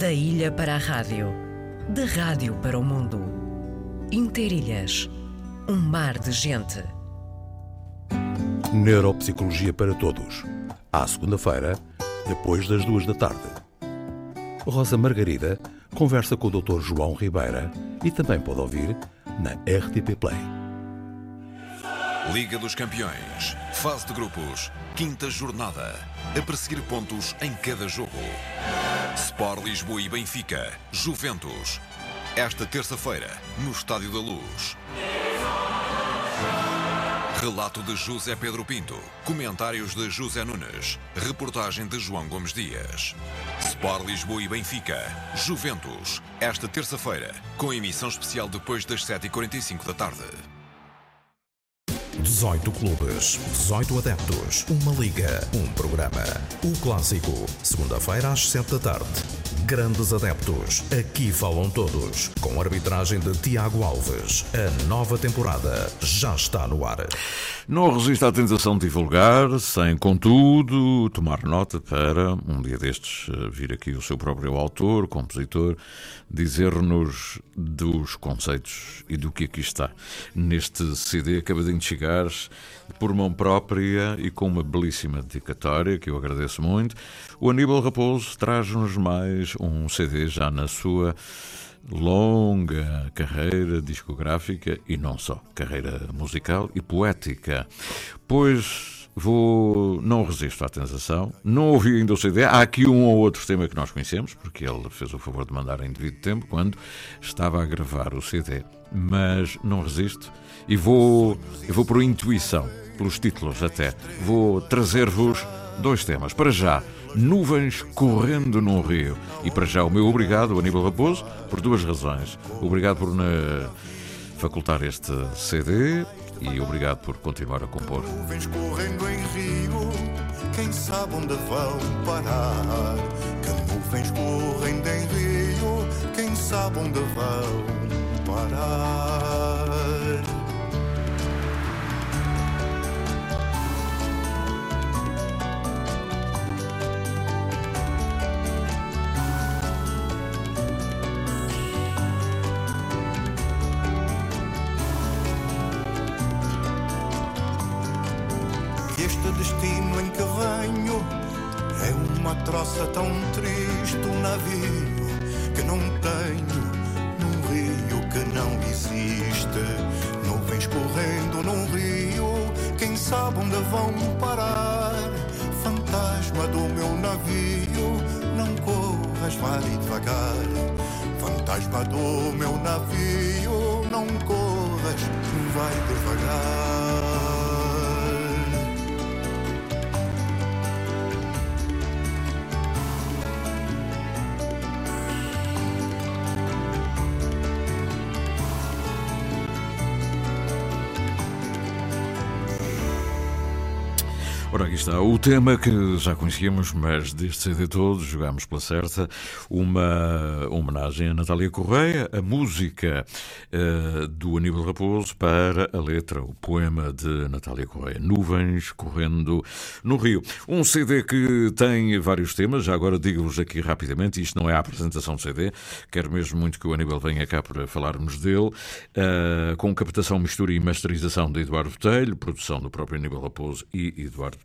Da ilha para a rádio, da rádio para o mundo. Interilhas, um mar de gente. Neuropsicologia para todos. À segunda-feira, depois das duas da tarde. Rosa Margarida conversa com o Dr. João Ribeira e também pode ouvir na RTP Play. Liga dos Campeões, fase de grupos, quinta jornada. A perseguir pontos em cada jogo. Sport Lisboa e Benfica, Juventus. Esta terça-feira, no Estádio da Luz. Relato de José Pedro Pinto. Comentários de José Nunes. Reportagem de João Gomes Dias. Sport Lisboa e Benfica. Juventus. Esta terça-feira, com emissão especial depois das 7h45 da tarde. 18 clubes, 18 adeptos, uma liga, um programa. O clássico, segunda-feira às 7 da tarde. Grandes adeptos, aqui falam todos. Com arbitragem de Tiago Alves. A nova temporada já está no ar. Não resiste à tentação de divulgar, sem, contudo, tomar nota para, um dia destes, vir aqui o seu próprio autor, compositor, dizer-nos dos conceitos e do que aqui está neste CD acabadinho de chegar por mão própria e com uma belíssima dedicatória que eu agradeço muito. O Aníbal Raposo traz-nos mais um CD já na sua longa carreira discográfica e não só, carreira musical e poética. Pois vou não resisto à tentação. Não ouvi ainda o CD. Há aqui um ou outro tema que nós conhecemos, porque ele fez o favor de mandar em devido tempo quando estava a gravar o CD. Mas não resisto e vou, eu vou por intuição, pelos títulos até. Vou trazer-vos dois temas. Para já, Nuvens correndo num rio. E para já o meu obrigado, Aníbal Raposo, por duas razões. Obrigado por me facultar este CD e obrigado por continuar a compor. Nuvens correndo em rio, quem sabe onde vão parar? Que nuvens correndo em rio, quem sabe onde vão parar? É uma troça tão triste, um navio que não tenho, num rio que não existe. Nuvens correndo num rio, quem sabe onde vão parar? Fantasma do meu navio, não corras, vai devagar. Fantasma do meu navio, não corras, vai devagar. Ora, aqui está o tema que já conhecíamos, mas deste CD todo jogámos pela certa uma homenagem a Natália Correia, a música uh, do Aníbal Raposo para a letra, o poema de Natália Correia, Nuvens Correndo no Rio. Um CD que tem vários temas, já agora digo-vos aqui rapidamente, isto não é a apresentação do CD, quero mesmo muito que o Aníbal venha cá para falarmos dele, uh, com captação, mistura e masterização de Eduardo Botelho, produção do próprio Aníbal Raposo e Eduardo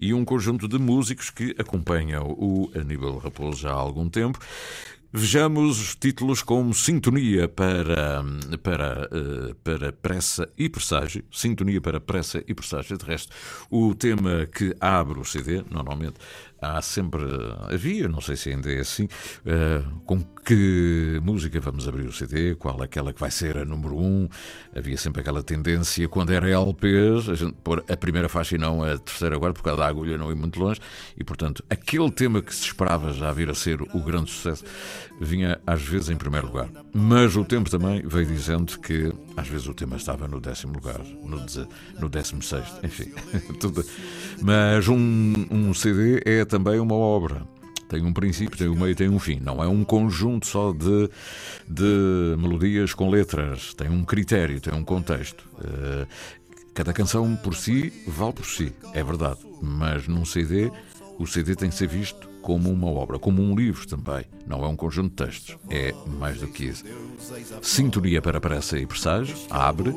E um conjunto de músicos que acompanham o Aníbal Raposo há algum tempo. Vejamos os títulos como Sintonia para, para, eh, para Pressa e Presságio. Sintonia para Pressa e Presságio. De resto, o tema que abre o CD, normalmente há sempre, havia, não sei se ainda é assim, uh, com que música vamos abrir o CD, qual aquela que vai ser a número 1. Um. Havia sempre aquela tendência, quando era LPs, a gente pôr a primeira faixa e não a terceira agora, por causa da agulha não ir muito longe, e portanto, aquele tema que se esperava já vir a ser o grande sucesso, vinha às vezes em primeiro lugar. Mas o tempo também veio dizendo que às vezes o tema estava no décimo lugar, no, no décimo sexto, enfim, tudo. Mas um, um CD é também uma obra. Tem um princípio, tem um meio, tem um fim. Não é um conjunto só de, de melodias com letras. Tem um critério, tem um contexto. Uh, cada canção por si vale por si, é verdade. Mas num CD, o CD tem que ser visto como uma obra, como um livro também. Não é um conjunto de textos, é mais do que isso. Sintonia para pressa e presságio, abre.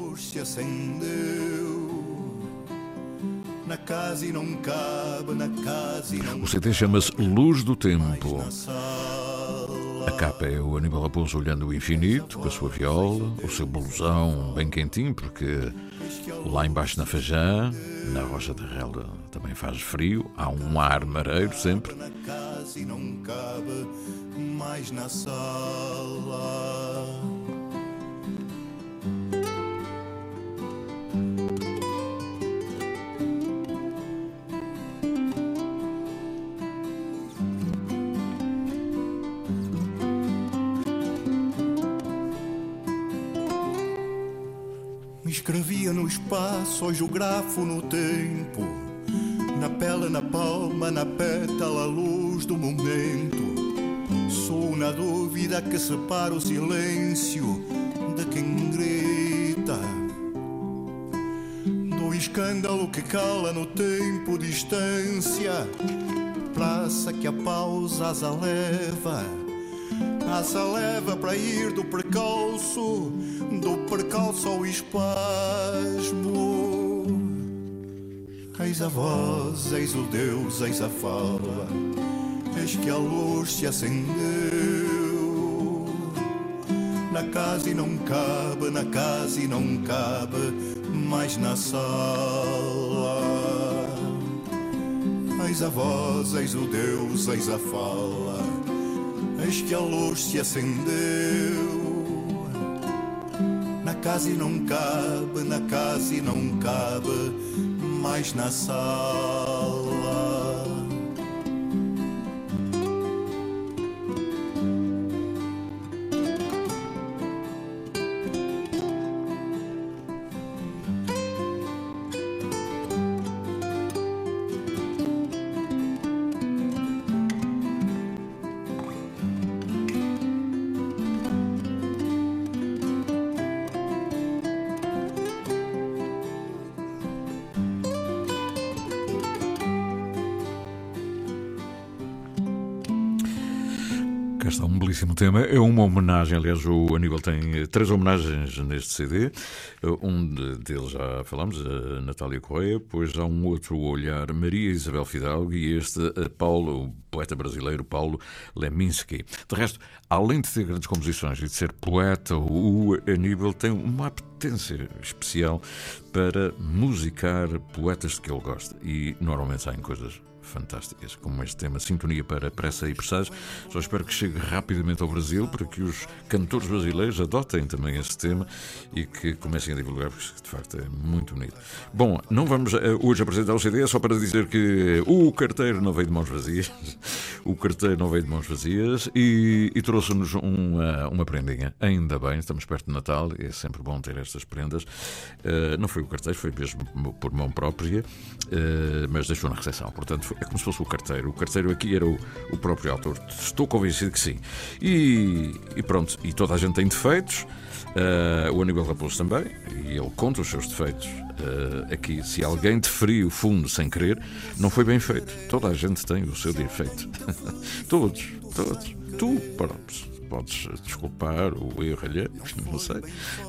Na casa e não cabe, na casa O CD chama-se Luz do Tempo. A capa é o Aníbal Raposo olhando o infinito com a sua viola, o seu blusão bem quentinho, porque lá embaixo na Fajã, na Rocha da Relda, também faz frio, há um ar mareiro sempre. na casa e não cabe mais na sala. Escrevia no espaço, hoje o grafo no tempo. Na pele, na palma, na pétala, a luz do momento. Sou na dúvida que separa o silêncio de quem grita. Do escândalo que cala no tempo, distância. Praça que a pausa asa leva. Asa leva para ir do percalço, do percalço ao espasmo. Eis a voz, eis o Deus, eis a fala. Eis que a luz se acendeu. Na casa e não cabe, na casa e não cabe mais na sala. Eis a voz, eis o Deus, eis a fala. Eis que a luz se acendeu. Na casa e não cabe, na casa e não cabe mais na sala. Tema. É uma homenagem, aliás, o Aníbal tem três homenagens neste CD. Um de- deles já falámos, a Natália Correia, depois há um outro olhar, Maria Isabel Fidalgo, e este a Paulo, o poeta brasileiro Paulo Leminski. De resto, além de ter grandes composições e de ser poeta, o Aníbal tem uma apetência especial para musicar poetas de que ele gosta. E normalmente saem coisas fantásticas, como este tema Sintonia para Pressa e Presságio. Só espero que chegue rapidamente ao Brasil para que os cantores brasileiros adotem também este tema e que comecem a divulgar, porque de facto é muito bonito. Bom, não vamos eh, hoje apresentar o CD, é só para dizer que o carteiro não veio de mãos vazias. O carteiro não veio de mãos vazias e, e trouxe-nos uma, uma prendinha. Ainda bem, estamos perto de Natal é sempre bom ter estas prendas. Eh, não foi o carteiro, foi mesmo por mão própria, eh, mas deixou na recepção. Portanto, é como se fosse o carteiro. O carteiro aqui era o, o próprio autor. Estou convencido que sim. E, e pronto, e toda a gente tem defeitos. eh, o Aníbal Raposo também, e ele conta os seus defeitos. Eh, aqui, se alguém deferiu fundo sem querer, não foi bem feito. Toda a gente tem o seu defeito. todos, todos. Tu, podes, podes desculpar o erro não sei.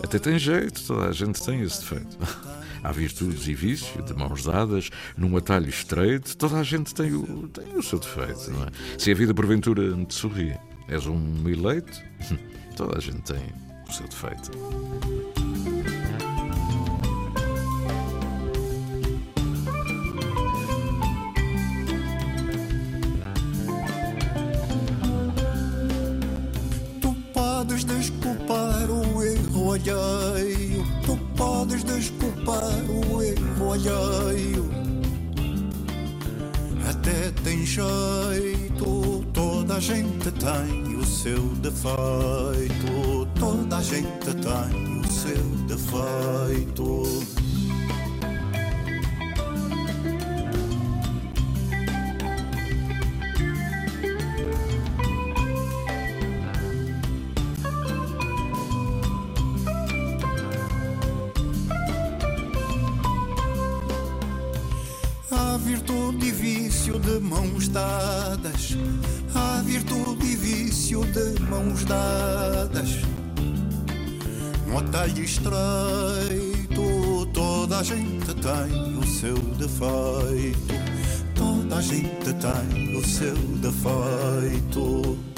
Até tem jeito, toda a gente tem esse defeito. Há virtudes e vícios de mãos dadas, num atalho estreito, toda a gente tem o, tem o seu defeito, não é? Se a vida porventura te sorri, és um eleito, toda a gente tem o seu defeito. Tu podes desculpar o erro alheio. Podes desculpar o erro alheio. Até tem jeito, toda a gente tem o seu defeito. Toda a gente tem o seu defeito. No atalho estreito, toda a gente tem o seu defeito. Toda a gente tem o seu defeito.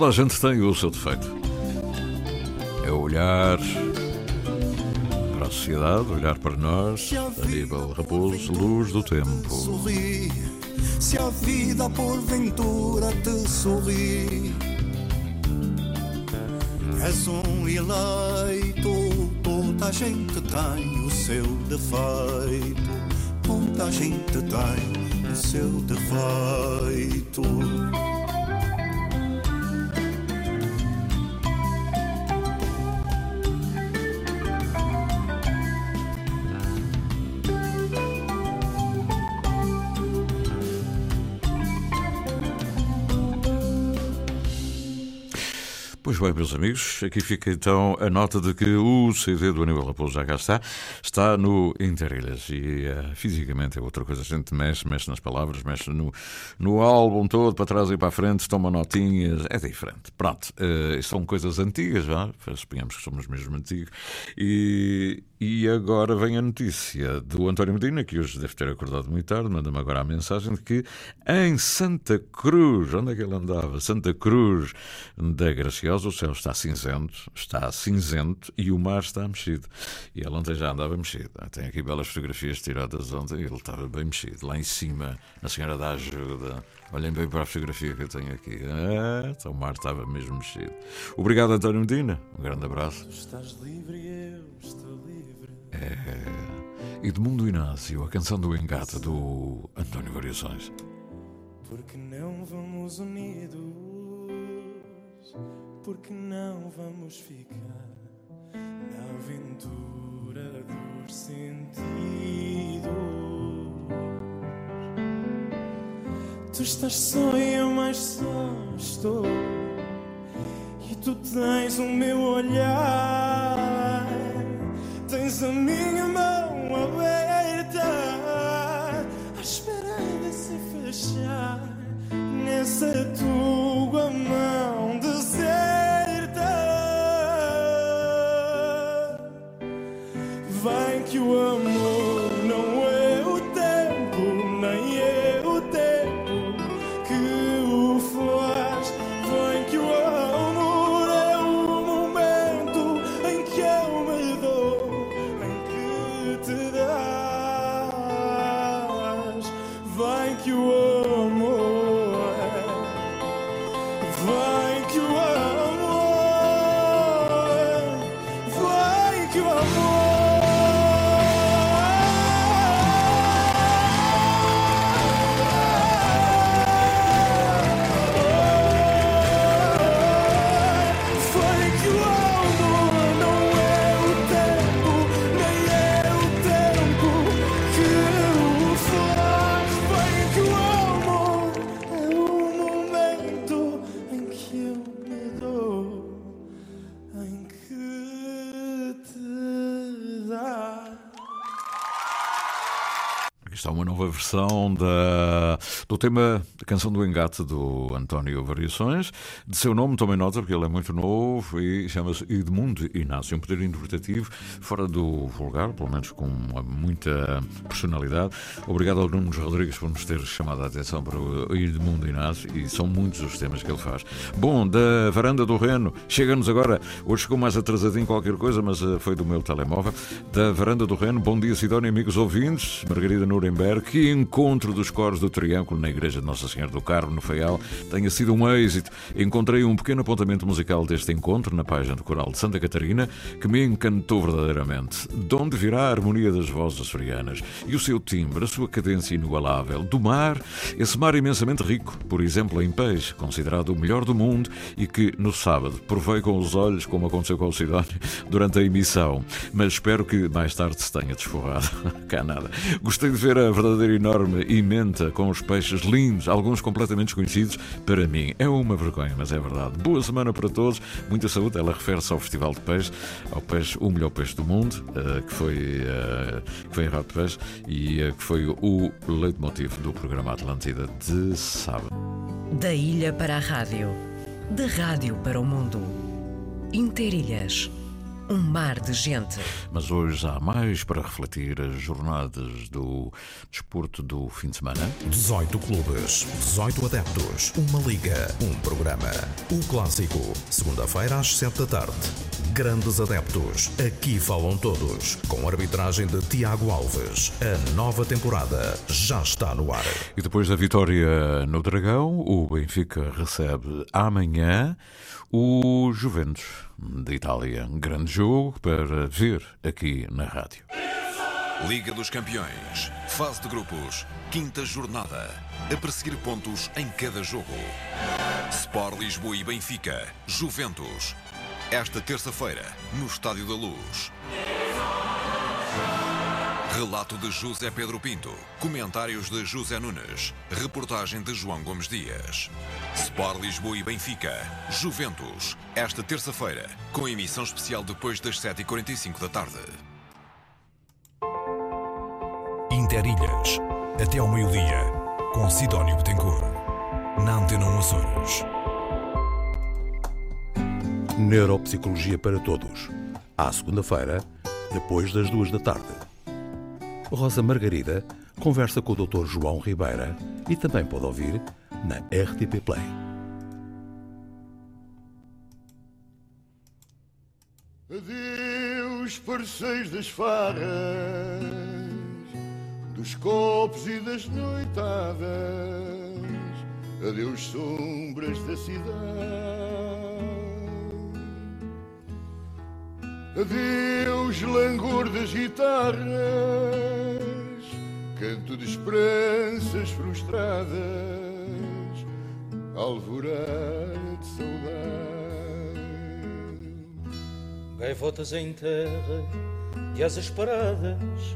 Toda a gente tem o seu defeito. É olhar para a sociedade, olhar para nós, Aníbal Raposo, luz do tempo. Sorri, se a vida porventura te sorri. És um eleito, toda a gente tem o seu defeito. Toda a gente tem o seu defeito. Bem, meus amigos, aqui fica então a nota de que o CD do Aníbal Raposo já cá está, está no Interilhas. E uh, fisicamente é outra coisa, a gente mexe, mexe nas palavras, mexe no, no álbum todo, para trás e para a frente, toma notinhas, é diferente. Pronto, uh, são coisas antigas, já, suponhamos que somos mesmo antigos, e, e agora vem a notícia do António Medina, que hoje deve ter acordado muito tarde, manda-me agora a mensagem de que em Santa Cruz, onde é que ele andava? Santa Cruz da Graciosa, o céu está cinzento, está cinzento e o mar está mexido. E ele ontem já andava mexido. Tem aqui belas fotografias tiradas ontem e ele estava bem mexido. Lá em cima, na Senhora da Ajuda. Olhem bem para a fotografia que eu tenho aqui. Ah, então o mar estava mesmo mexido. Obrigado, António Medina. Um grande abraço. Estás livre, eu estou livre. É Edmundo Inácio, a canção do engate do António Variações. Porque não vamos unidos? Porque não vamos ficar na aventura dos sentidos? Tu estás só e eu mais só estou. E tu tens o meu olhar, tens a minha da, do tema da canção do engate do António Variações. De seu nome, tomem nota, porque ele é muito novo e chama-se Edmundo Inácio. Um poder interpretativo fora do vulgar, pelo menos com muita personalidade. Obrigado ao Nuno Rodrigues por nos ter chamado a atenção para o Edmundo Inácio e são muitos os temas que ele faz. Bom, da varanda do Reno, chega-nos agora, hoje chegou mais atrasadinho qualquer coisa, mas eh, foi do meu telemóvel. Da varanda do Reno, bom dia Sidónia, amigos ouvintes. Margarida Nuremberg, que encontro dos coros do Triângulo na Igreja de Nossa Senhora do Carmo, no Faial, tenha sido um êxito. Encontrei um pequeno apontamento musical deste encontro na página do Coral de Santa Catarina, que me encantou verdadeiramente. De onde virá a harmonia das vozes açorianas e o seu timbre, a sua cadência inigualável. Do mar, esse mar imensamente rico, por exemplo, em peixe, considerado o melhor do mundo e que, no sábado, provei com os olhos, como aconteceu com o Sidónio, durante a emissão. Mas espero que mais tarde se tenha desforrado. Cá nada. Gostei de ver a verdadeira enorme imenta com os peixes lindos, alguns completamente desconhecidos para mim. É uma vergonha, mas é verdade. Boa semana para todos, muita saúde. Ela refere-se ao Festival de Peixe, ao peixe, o melhor peixe do mundo, eh, que foi, eh, que foi em Rato Peixe e eh, que foi o leitmotiv do programa Atlântida de sábado. Da ilha para a rádio, da rádio para o mundo. Interilhas, um mar de gente. Mas hoje há mais para refletir as jornadas do desporto do fim de semana. 18 clubes, 18 adeptos, uma liga, um programa. O clássico, segunda-feira às 7 da tarde. Grandes adeptos, aqui falam todos, com arbitragem de Tiago Alves. A nova temporada já está no ar. E depois da vitória no Dragão, o Benfica recebe amanhã o Juventus de Itália. Grande jogo para ver aqui na rádio. Liga dos Campeões, fase de grupos, quinta jornada. A perseguir pontos em cada jogo. Sport Lisboa e Benfica, Juventus. Esta terça-feira, no Estádio da Luz. Relato de José Pedro Pinto. Comentários de José Nunes. Reportagem de João Gomes Dias. Sport Lisboa e Benfica. Juventus. Esta terça-feira, com emissão especial depois das 7h45 da tarde. Interilhas. Até ao meio-dia. Com Sidónio Betancourt. Na Antena 1 Açores. Neuropsicologia para Todos. À segunda-feira, depois das duas da tarde. Rosa Margarida conversa com o Dr. João Ribeira e também pode ouvir na RTP Play. Adeus, parceiros das farras, dos copos e das noitadas. Adeus, sombras da cidade. Adeus, langor das guitarras, canto de esperanças frustradas, alvorada de saudade. Gaivotas em terra de asas paradas,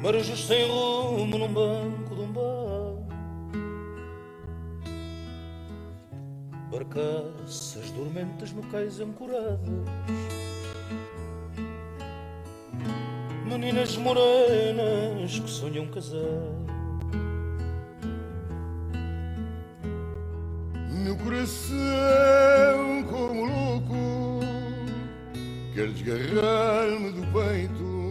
marejos sem rumo num banco de um bar. Barcaças dormentes no cais ancoradas Meninas morenas que sonham casar. No coração como louco Quer desgarrar-me do peito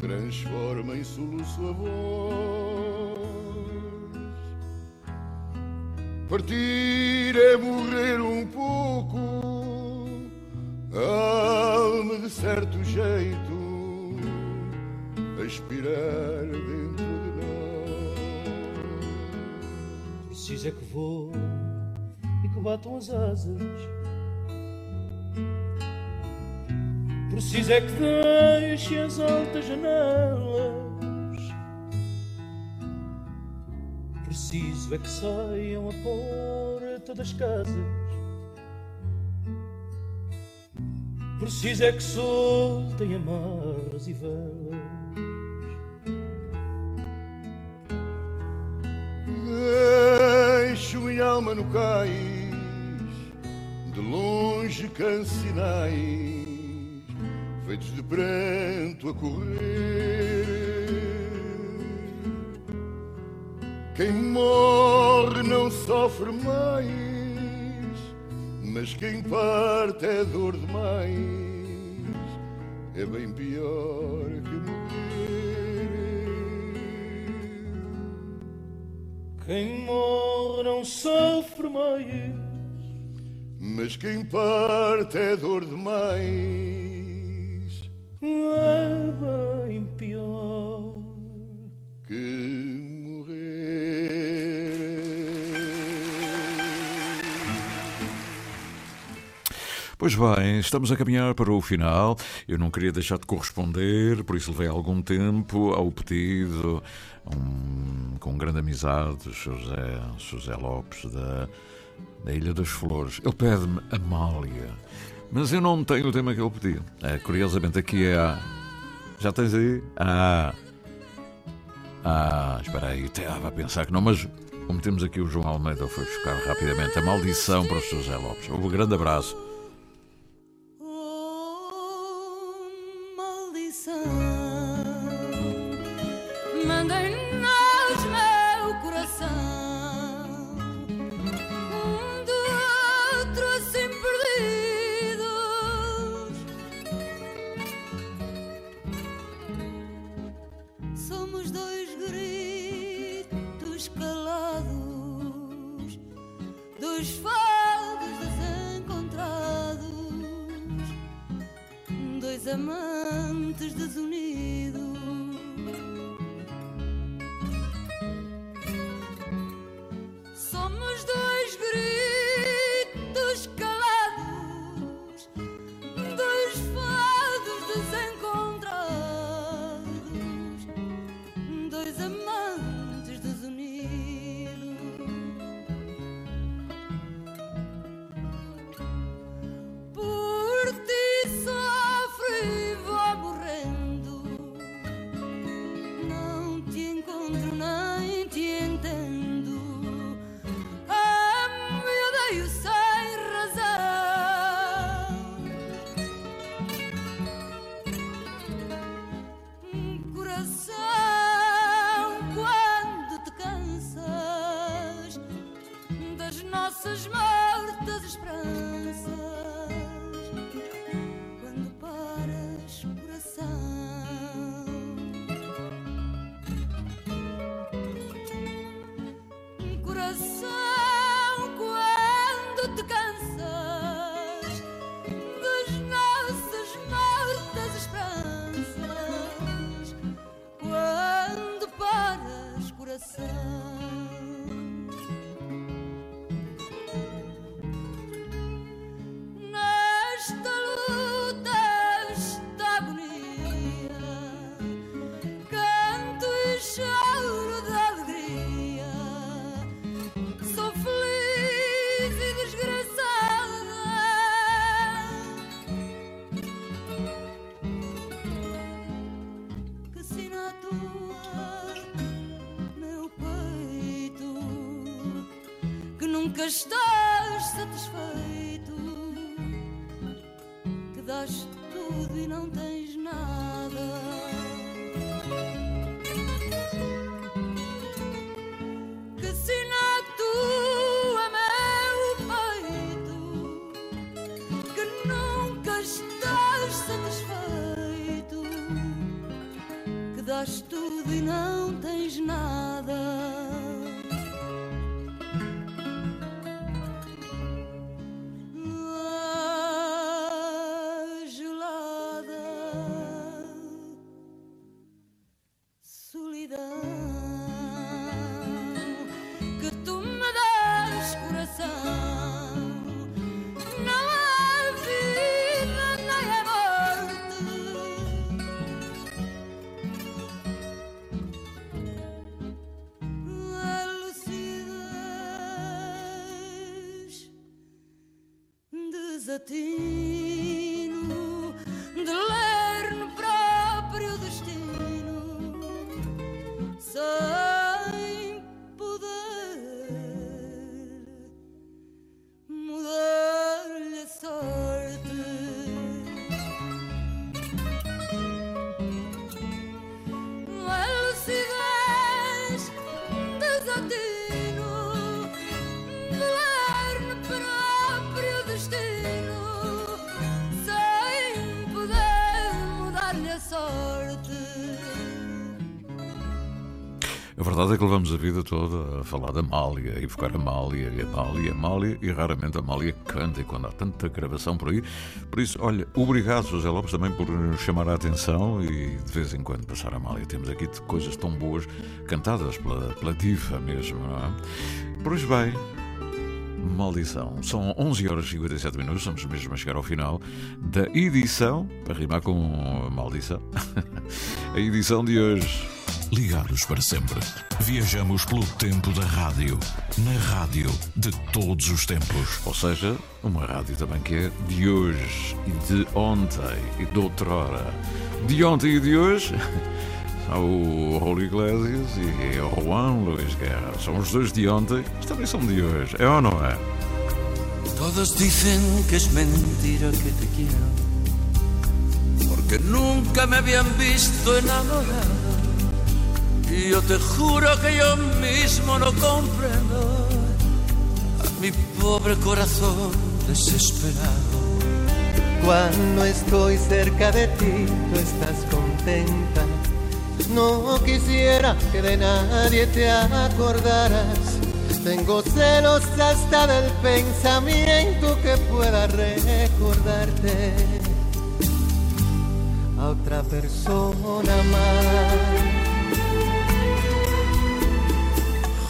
Transforma em soluço a voz. Partir é morrer um pouco, alma de certo jeito, a expirar dentro de nós. Preciso é que vou e que batam as asas. Preciso é que deixe as altas janelas. Preciso é que saiam a porta das casas. Preciso é que soltem amarras e velas. Alma no cais, de longe cancinais, feitos de pranto a correr. Quem morre não sofre mais, mas quem parte é dor demais. É bem pior que Quem morre não sofre mais, mas quem parte é dor demais. Pois bem, estamos a caminhar para o final. Eu não queria deixar de corresponder, por isso levei algum tempo ao pedido, um, com grande amizade, José, José Lopes, da, da Ilha das Flores. Ele pede-me Amália, mas eu não tenho o tema que ele pediu. É, curiosamente, aqui é a. Já tens aí? Ah! Ah, espera aí, estava a pensar que não, mas como temos aqui o João Almeida, foi buscar rapidamente a maldição para o José Lopes. Um grande abraço. Estás e não tens nada. Verdade é que levamos a vida toda a falar da Amália e a Amália e a Amália e Amália e raramente a Amália canta e quando há tanta gravação por aí. Por isso, olha, obrigado José Lopes também por nos chamar a atenção e de vez em quando passar a Amália. Temos aqui coisas tão boas cantadas pela, pela diva mesmo, não é? Pois bem, Maldição. São 11 horas e 57 minutos, estamos mesmo a chegar ao final da edição, para rimar com maldição, a edição de hoje. Ligados para sempre. Viajamos pelo tempo da rádio. Na rádio de todos os tempos. Ou seja, uma rádio também que é de hoje e de ontem e de outrora. De ontem e de hoje. o Raul Iglesias e o Juan Luis Guerra. São os dois de ontem, mas também são de hoje. É ou não é? Todos dicen que es mentira que te quiero, porque nunca me habían visto enamorado. Yo te juro que yo mismo no comprendo a mi pobre corazón desesperado. Cuando estoy cerca de ti, tú estás contenta. No quisiera que de nadie te acordaras. Tengo celos hasta del pensamiento que pueda recordarte a otra persona más.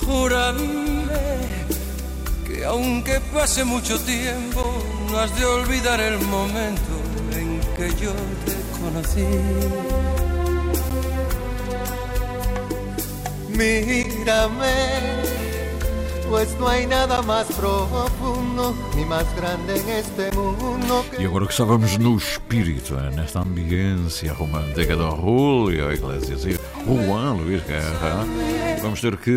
Júrame que aunque pase mucho tiempo, no has de olvidar el momento en que yo te conocí. Mírame, E agora que estávamos no espírito, é, nesta ambiência romântica do Julio Iglesias e Juan Luís Guerra, vamos ter que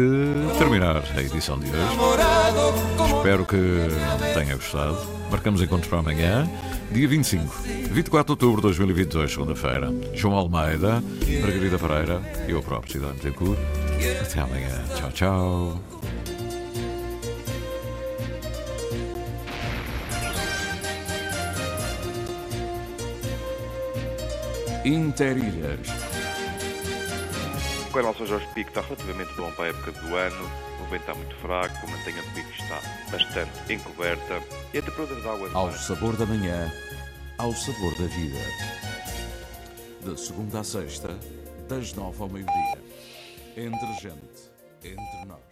terminar a edição de hoje. Espero que tenha gostado. Marcamos encontros para amanhã, dia 25, 24 de outubro de 2022, segunda-feira. João Almeida, Margarida Pereira e eu próprio, Cidade Tencourt. Até amanhã. Tchau, tchau. Interilhas. Com relação ao Jorge Pico, está relativamente bom para a época do ano. O vento está muito fraco, a mantenha de pico está bastante encoberta. E a temperatura da água do Ao mar sabor da manhã, ao sabor da vida. Da segunda à sexta, das nove ao meio-dia. Entre gente, entre nós.